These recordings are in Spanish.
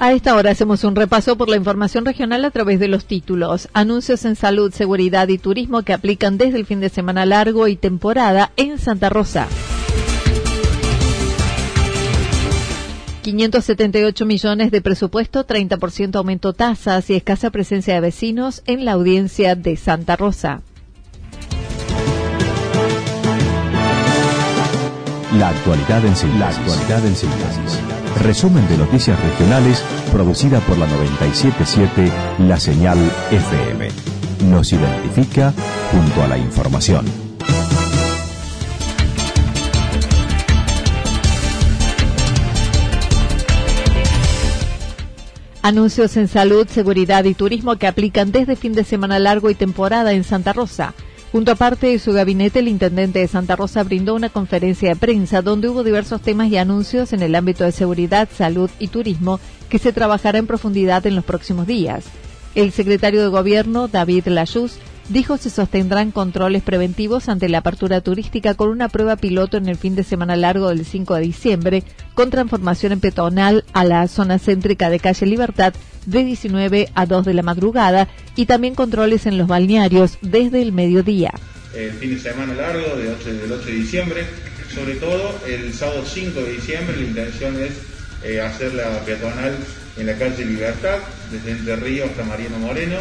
A esta hora hacemos un repaso por la información regional a través de los títulos. Anuncios en salud, seguridad y turismo que aplican desde el fin de semana largo y temporada en Santa Rosa. 578 millones de presupuesto, 30% aumento tasas y escasa presencia de vecinos en la audiencia de Santa Rosa. La actualidad en síntesis. La actualidad en síntesis. Resumen de noticias regionales producida por la 977 La Señal FM. Nos identifica junto a la información. Anuncios en salud, seguridad y turismo que aplican desde fin de semana largo y temporada en Santa Rosa. Junto a parte de su gabinete, el intendente de Santa Rosa brindó una conferencia de prensa donde hubo diversos temas y anuncios en el ámbito de seguridad, salud y turismo que se trabajará en profundidad en los próximos días. El secretario de Gobierno, David Lachus, dijo se sostendrán controles preventivos ante la apertura turística con una prueba piloto en el fin de semana largo del 5 de diciembre, con transformación en peatonal a la zona céntrica de calle Libertad de 19 a 2 de la madrugada y también controles en los balnearios desde el mediodía. El fin de semana largo de 8, del 8 de diciembre, sobre todo el sábado 5 de diciembre la intención es eh, hacer la peatonal en la calle Libertad, desde Entre Río hasta Mariano Moreno,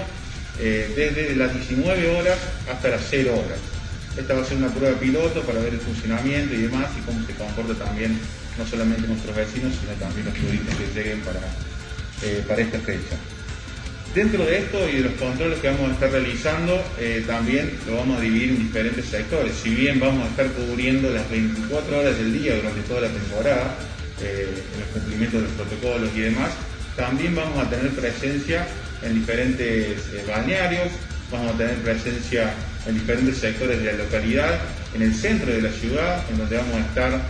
eh, desde las 19 horas hasta las 0 horas. Esta va a ser una prueba piloto para ver el funcionamiento y demás y cómo se comporta también no solamente nuestros vecinos, sino también los turistas que lleguen para eh, para esta fecha. Dentro de esto y de los controles que vamos a estar realizando, eh, también lo vamos a dividir en diferentes sectores. Si bien vamos a estar cubriendo las 24 horas del día durante toda la temporada, eh, en los cumplimientos de los protocolos y demás, también vamos a tener presencia en diferentes balnearios, vamos a tener presencia en diferentes sectores de la localidad, en el centro de la ciudad, en donde vamos a estar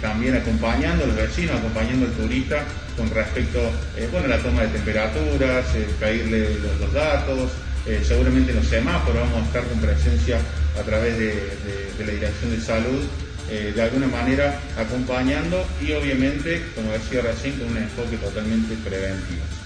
también acompañando a los vecinos, acompañando al turista con respecto eh, bueno, a la toma de temperaturas, eh, pedirle los, datos, eh, seguramente en los semáforos vamos a estar con presencia a través de, la Dirección de Salud, de alguna manera acompañando y obviamente, como decía recién, con un enfoque totalmente preventivo.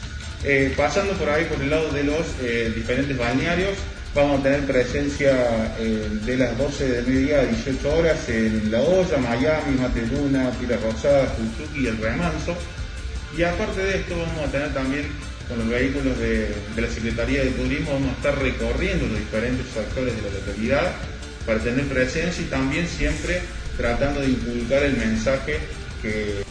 Pasando por ahí, por el lado de los diferentes balnearios, vamos a tener presencia de las 12 de mediodía a 18 horas en La Olla, Miami, Mateluna, Pila Rosada, Futsuki y El Remanso. Y aparte de esto vamos a tener también con los vehículos de, la Secretaría de Turismo, vamos a estar recorriendo los diferentes sectores de la localidad para tener presencia y también siempre tratando de inculcar el mensaje que...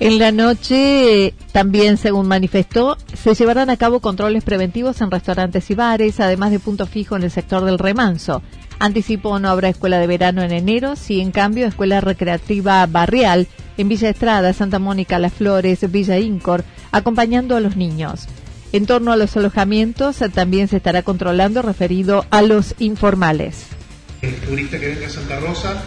En la noche, también según manifestó, se llevarán a cabo controles preventivos en restaurantes y bares, además de punto fijo en el sector del remanso. Anticipó no habrá escuela de verano en enero, si en cambio escuela recreativa barrial en Villa Estrada, Santa Mónica, Las Flores, Villa Incor, acompañando a los niños. En torno a los alojamientos también se estará controlando referido a los informales. El turista que venga a Santa Rosa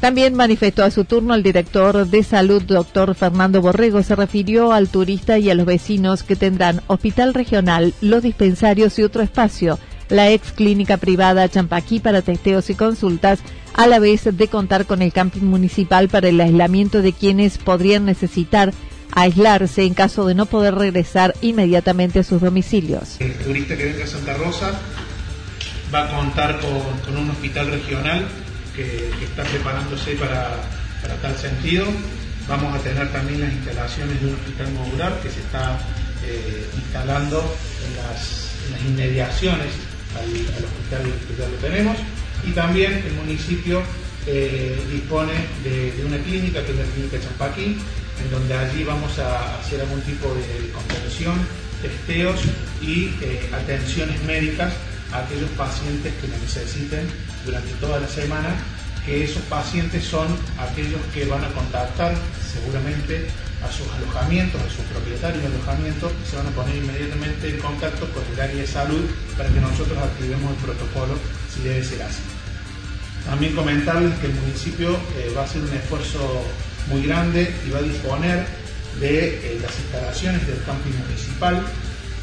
también manifestó a su turno el director de salud, doctor Fernando Borrego, se refirió al turista y a los vecinos que tendrán hospital regional, los dispensarios y otro espacio la ex clínica privada Champaquí para testeos y consultas, a la vez de contar con el camping municipal para el aislamiento de quienes podrían necesitar aislarse en caso de no poder regresar inmediatamente a sus domicilios. El turista que venga a Santa Rosa va a contar con, un hospital regional que, está preparándose para, tal sentido. Vamos a tener también las instalaciones de un hospital modular que se está eh, instalando en las, inmediaciones al, hospital que ya lo tenemos. Y también el municipio eh, dispone de, una clínica, que es la clínica Champaquín, en donde allí vamos a hacer algún tipo de contención, testeos y eh, atenciones médicas aquellos pacientes que lo necesiten durante toda la semana, que esos pacientes son aquellos que van a contactar seguramente a sus alojamientos, a sus propietarios de alojamientos, se van a poner inmediatamente en contacto con el área de salud para que nosotros activemos el protocolo si debe ser así. También comentarles que el municipio eh, va a hacer un esfuerzo muy grande y va a disponer de eh, las instalaciones del camping municipal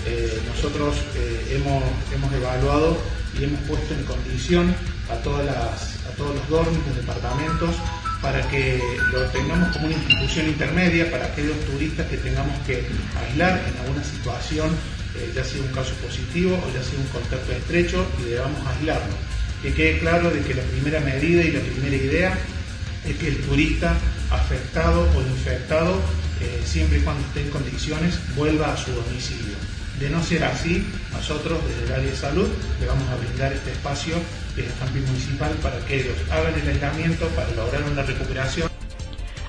eh, nosotros eh, hemos, evaluado y hemos puesto en condición a, todos los dormitos, departamentos, para que lo tengamos como una institución intermedia para aquellos turistas que tengamos que aislar en alguna situación, eh, ya sea un caso positivo o ya sea un contacto estrecho, y debamos aislarlo. Que quede claro de que la primera medida y la primera idea es que el turista afectado o infectado, siempre y cuando esté en condiciones, vuelva a su domicilio. De no ser así, nosotros desde el área de salud le vamos a brindar este espacio el camping municipal para que ellos hagan el aislamiento para lograr una recuperación.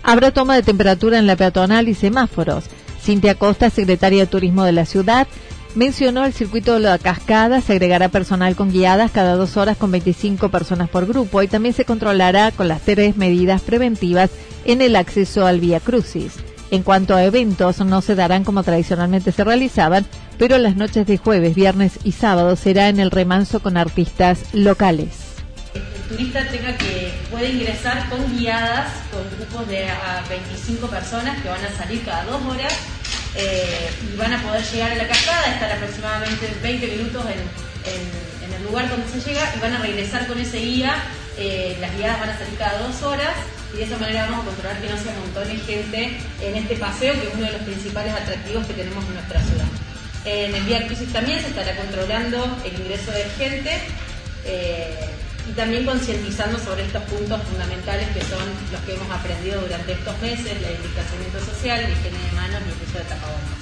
Habrá toma de temperatura en la peatonal y semáforos. Cintia Costa, secretaria de Turismo de la ciudad, mencionó el circuito de la cascada, se agregará personal con guiadas cada dos horas con 25 personas por grupo y también se controlará con las tres medidas preventivas en el acceso al Vía Crucis. En cuanto a eventos, no se darán como tradicionalmente se realizaban, pero las noches de jueves, viernes y sábado será en el remanso con artistas locales. El turista tenga que puede ingresar con guiadas, con grupos de 25 personas que van a salir cada dos horas eh, y van a poder llegar a la cascada, estar aproximadamente 20 minutos en, el lugar donde se llega y van a regresar con ese guía. Eh, las guiadas van a salir cada dos horas y de esa manera vamos a controlar que no se amontone gente en este paseo, que es uno de los principales atractivos que tenemos en nuestra ciudad. En el Vía Crucis también se estará controlando el ingreso de gente eh, y también concientizando sobre estos puntos fundamentales que son los que hemos aprendido durante estos meses, el distanciamiento social, la higiene de manos y el uso de tapabocas.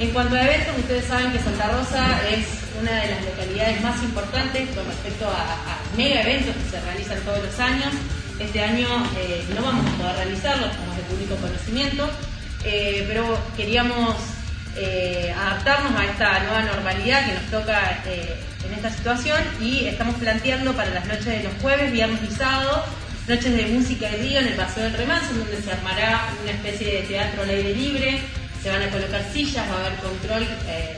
En cuanto a eventos, ustedes saben que Santa Rosa es una de las localidades más importantes con respecto a, mega eventos que se realizan todos los años. Este año eh, no vamos a poder realizarlos, como es de público conocimiento, eh, pero queríamos eh, adaptarnos a esta nueva normalidad que nos toca en esta situación y estamos planteando para las noches de los jueves, viernes y noches de música y río en el Paseo del Remanso, donde se armará una especie de teatro al aire libre, se van a colocar sillas, va a haber control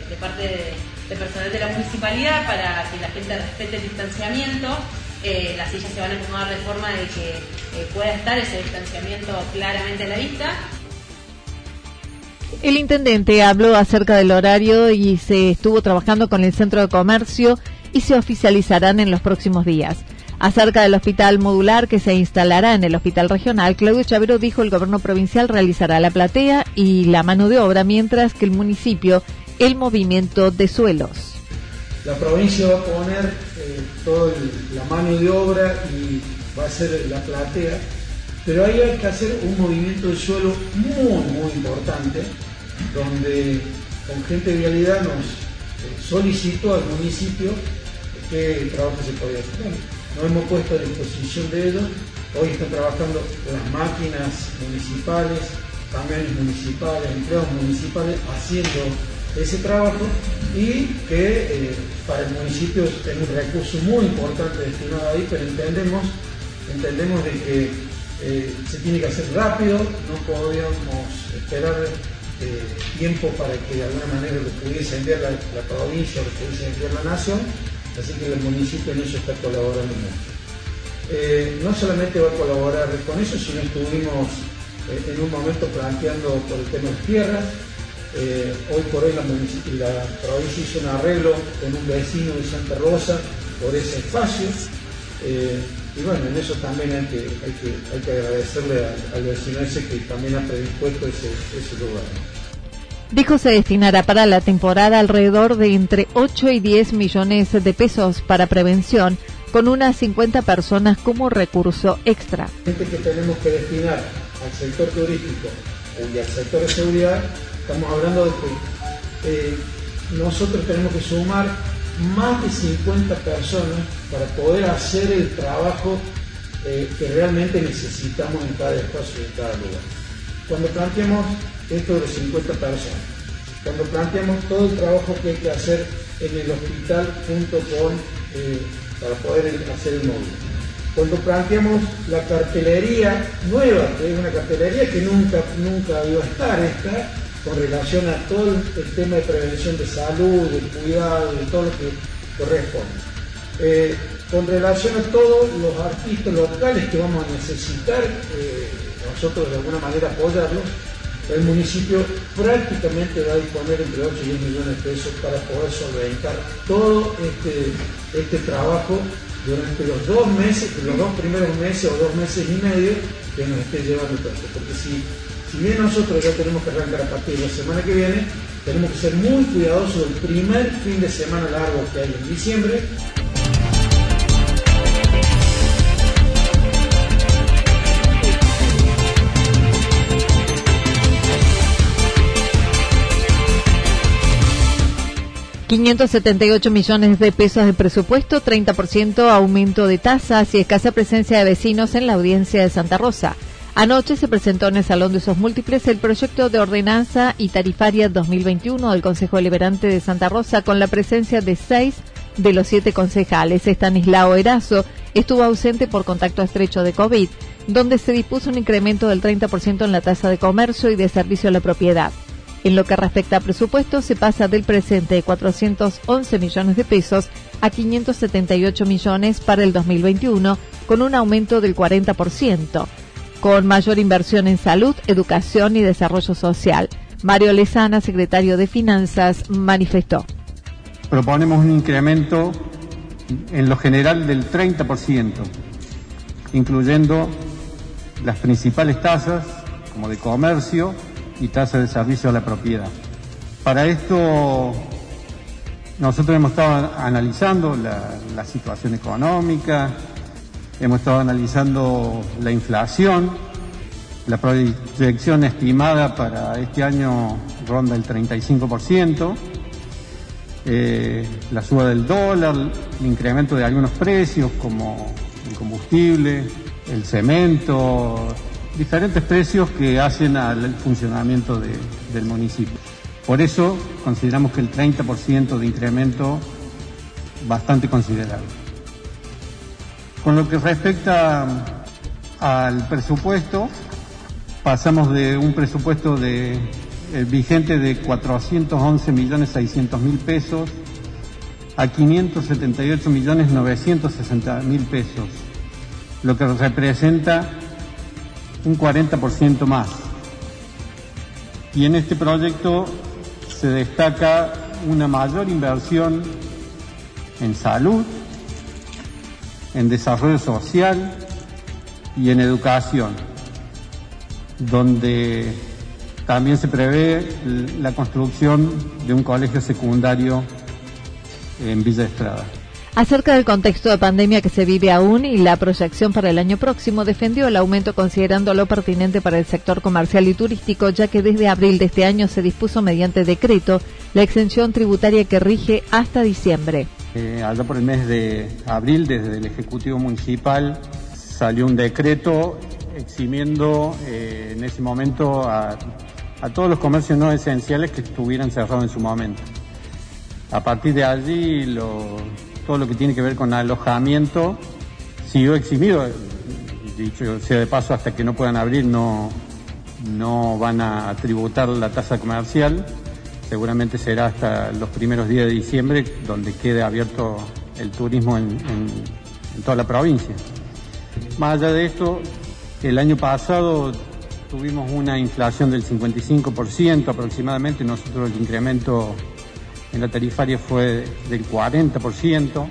de parte de personal de la municipalidad para que la gente respete el distanciamiento eh, las sillas se van a acomodar de forma de que eh, pueda estar ese distanciamiento claramente a la vista. El intendente habló acerca del horario y se estuvo trabajando con el centro de comercio y se oficializarán en los próximos días. Acerca del hospital modular que se instalará en el hospital regional, Claudio Chavero dijo el gobierno provincial realizará la platea y la mano de obra, mientras que el municipio el movimiento de suelos. La provincia va a poner eh, toda la mano de obra y va a ser la platea, pero ahí hay que hacer un movimiento de suelo muy, muy importante, donde con gente de vialidad nos eh, solicitó al municipio qué trabajo se podía hacer. Nos hemos puesto a disposición de ellos, hoy están trabajando las máquinas municipales, camiones municipales, empleados municipales haciendo ese trabajo y que eh, para el municipio es un recurso muy importante destinado ahí, pero entendemos, entendemos de que eh, se tiene que hacer rápido, no podíamos esperar eh, tiempo para que de alguna manera lo pudiese enviar la, provincia o lo pudiese enviar la nación, así que el municipio en eso está colaborando mucho. no solamente va a colaborar con eso, sino estuvimos en un momento planteando por el tema de tierras, eh, hoy por hoy la, provincia hizo un arreglo con un vecino de Santa Rosa por ese espacio. Eh, y bueno, en eso también hay que, hay que, agradecerle al, vecino ese que también ha predispuesto ese, ese lugar. Dijo se destinará para la temporada alrededor de entre 8 y 10 millones de pesos para prevención, con unas 50 personas como recurso extra. Gente que tenemos que destinar al sector turístico y al sector de seguridad, estamos hablando de que eh, nosotros tenemos que sumar más de 50 personas para poder hacer el trabajo eh, que realmente necesitamos en cada espacio y en cada lugar. Cuando planteamos esto de 50 personas, cuando planteamos todo el trabajo que hay que hacer en el hospital junto con, eh, para poder hacer el móvil, cuando planteamos la cartelería nueva, que es una cartelería que nunca, nunca iba a estar esta, con relación a todo el tema de prevención de salud, de cuidado, de todo lo que corresponde. Eh, con relación a todos los artistas locales que vamos a necesitar, eh, nosotros de alguna manera apoyarlos, el municipio prácticamente va a disponer entre 8 y 10 millones de pesos para poder solventar todo este, este trabajo durante los dos meses, los dos primeros meses o dos meses y medio que nos esté llevando esto. Porque si si bien nosotros ya tenemos que arrancar a partir de la semana que viene, tenemos que ser muy cuidadosos del primer fin de semana largo que hay en diciembre. ...578 millones de pesos de presupuesto, 30% aumento de tasas y escasa presencia de vecinos en la audiencia de Santa Rosa. Anoche se presentó en el Salón de Usos Múltiples el proyecto de ordenanza y tarifaria 2021 del Consejo Deliberante de Santa Rosa con la presencia de seis de los siete concejales. Estanislao Erazo estuvo ausente por contacto estrecho de COVID, donde se dispuso un incremento del 30% en la tasa de comercio y de servicio a la propiedad. En lo que respecta a presupuesto, se pasa del presente de 411 millones de pesos a 578 millones para el 2021, con un aumento del 40% con mayor inversión en salud, educación y desarrollo social. Mario Lezana, secretario de Finanzas, manifestó. Proponemos un incremento en lo general del 30%, incluyendo las principales tasas, como de comercio y tasas de servicio a la propiedad. Para esto, nosotros hemos estado analizando la, la situación económica, Hemos estado analizando la inflación, la proyección estimada para este año ronda el 35%, eh, la suba del dólar, el incremento de algunos precios como el combustible, el cemento, diferentes precios que hacen al funcionamiento del municipio. Por eso consideramos que el 30% de incremento bastante considerable. Con lo que respecta al presupuesto, pasamos de un presupuesto de, eh, vigente de 411 millones 600 mil pesos a 578 millones 960 mil pesos, lo que representa un 40% más. Y en este proyecto se destaca una mayor inversión en salud, en desarrollo social y en educación, donde también se prevé la construcción de un colegio secundario en Villa Estrada. Acerca del contexto de pandemia que se vive aún y la proyección para el año próximo, defendió el aumento considerándolo pertinente para el sector comercial y turístico, ya que desde abril de este año se dispuso mediante decreto la exención tributaria que rige hasta diciembre. Eh, allá por el mes de abril, desde el Ejecutivo Municipal, salió un decreto eximiendo eh, en ese momento a, todos los comercios no esenciales que estuvieran cerrados en su momento. A partir de allí, todo lo que tiene que ver con alojamiento siguió eximido. Dicho sea de paso, hasta que no puedan abrir no, no van a tributar la tasa comercial seguramente será hasta los primeros días de diciembre donde quede abierto el turismo en, toda la provincia. Más allá de esto, el año pasado tuvimos una inflación del 55% aproximadamente, nosotros el incremento en la tarifaria fue del 40%.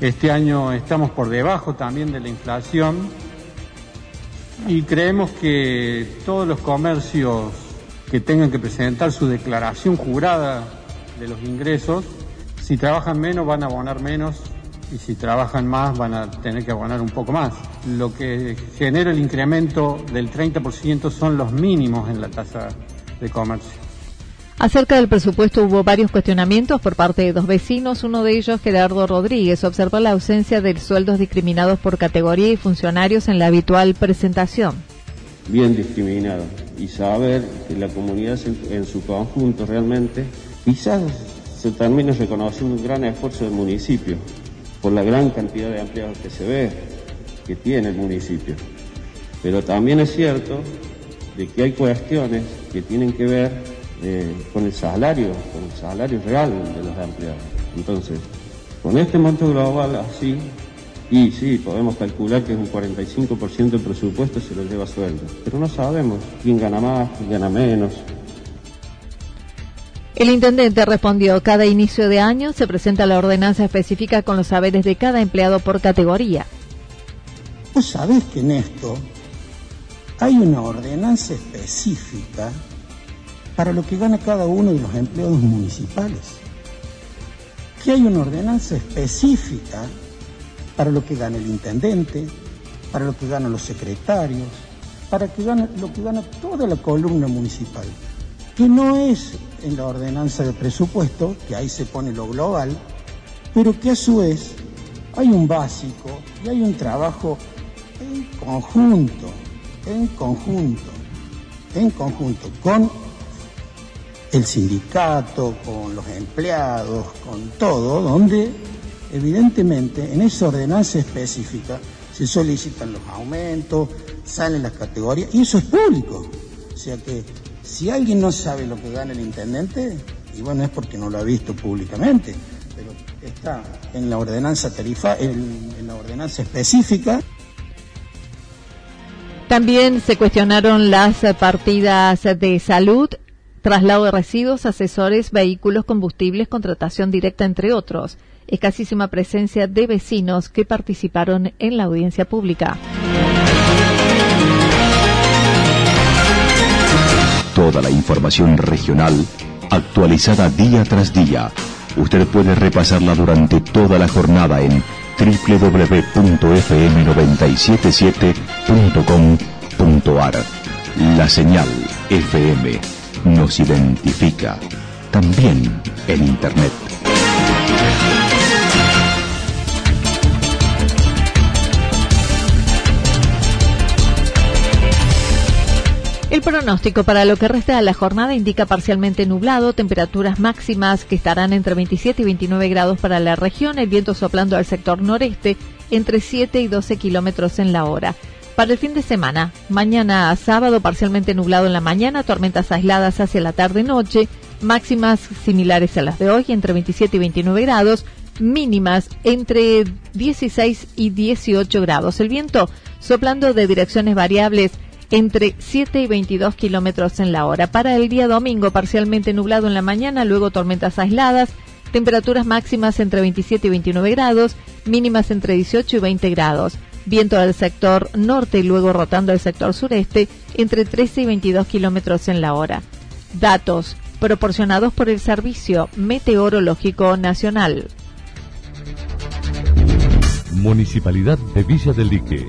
Este año estamos por debajo también de la inflación y creemos que todos los comercios que tengan que presentar su declaración jurada de los ingresos, si trabajan menos van a abonar menos y si trabajan más van a tener que abonar un poco más. Lo que genera el incremento del 30% son los mínimos en la tasa de comercio. Acerca del presupuesto hubo varios cuestionamientos por parte de dos vecinos. Uno de ellos, Gerardo Rodríguez, observó la ausencia de sueldos discriminados por categoría y funcionarios en la habitual presentación. Bien discriminado y saber que la comunidad en su conjunto realmente quizás se termine reconociendo un gran esfuerzo del municipio por la gran cantidad de empleados que se ve que tiene el municipio. Pero también es cierto de que hay cuestiones que tienen que ver eh, con el salario, con el salario real de los empleados. Entonces, con este monto global así, y sí, podemos calcular que es un 45% del presupuesto se lo lleva sueldo, pero no sabemos quién gana más, quién gana menos. El intendente respondió, cada inicio de año se presenta la ordenanza específica con los saberes de cada empleado por categoría. Vos sabés que en esto hay una ordenanza específica para lo que gana cada uno de los empleados municipales. Que hay una ordenanza específica para lo que gana el intendente, para lo que ganan los secretarios, para que lo que gana toda la columna municipal, que no es en la ordenanza de presupuesto, que ahí se pone lo global, pero que a su vez hay un básico y hay un trabajo en conjunto, en conjunto, en conjunto, con el sindicato, con los empleados, con todo, donde evidentemente en esa ordenanza específica se solicitan los aumentos, salen las categorías, y eso es público. O sea que si alguien no sabe lo que gana el intendente, y bueno, es porque no lo ha visto públicamente, pero está en la ordenanza tarifa, en, en la ordenanza específica. También se cuestionaron las partidas de salud traslado de residuos, asesores, vehículos, combustibles, contratación directa, entre otros. Escasísima presencia de vecinos que participaron en la audiencia pública. Toda la información regional actualizada día tras día. Usted puede repasarla durante toda la jornada en www.fm977.com.ar. La señal FM nos identifica, también en Internet. El pronóstico para lo que resta de la jornada indica parcialmente nublado, temperaturas máximas que estarán entre 27 y 29 grados para la región, el viento soplando al sector noreste entre 7 y 12 kilómetros en la hora. Para el fin de semana, mañana a sábado parcialmente nublado en la mañana, tormentas aisladas hacia la tarde-noche, máximas similares a las de hoy, entre 27 y 29 grados, mínimas entre 16 y 18 grados. El viento soplando de direcciones variables entre 7 y 22 kilómetros en la hora. Para el día domingo, parcialmente nublado en la mañana, luego tormentas aisladas, temperaturas máximas entre 27 y 29 grados, mínimas entre 18 y 20 grados viento del sector norte y luego rotando al sector sureste entre 13 y 22 kilómetros en la hora. Datos proporcionados por el Servicio Meteorológico Nacional. Municipalidad de Villa del Lique.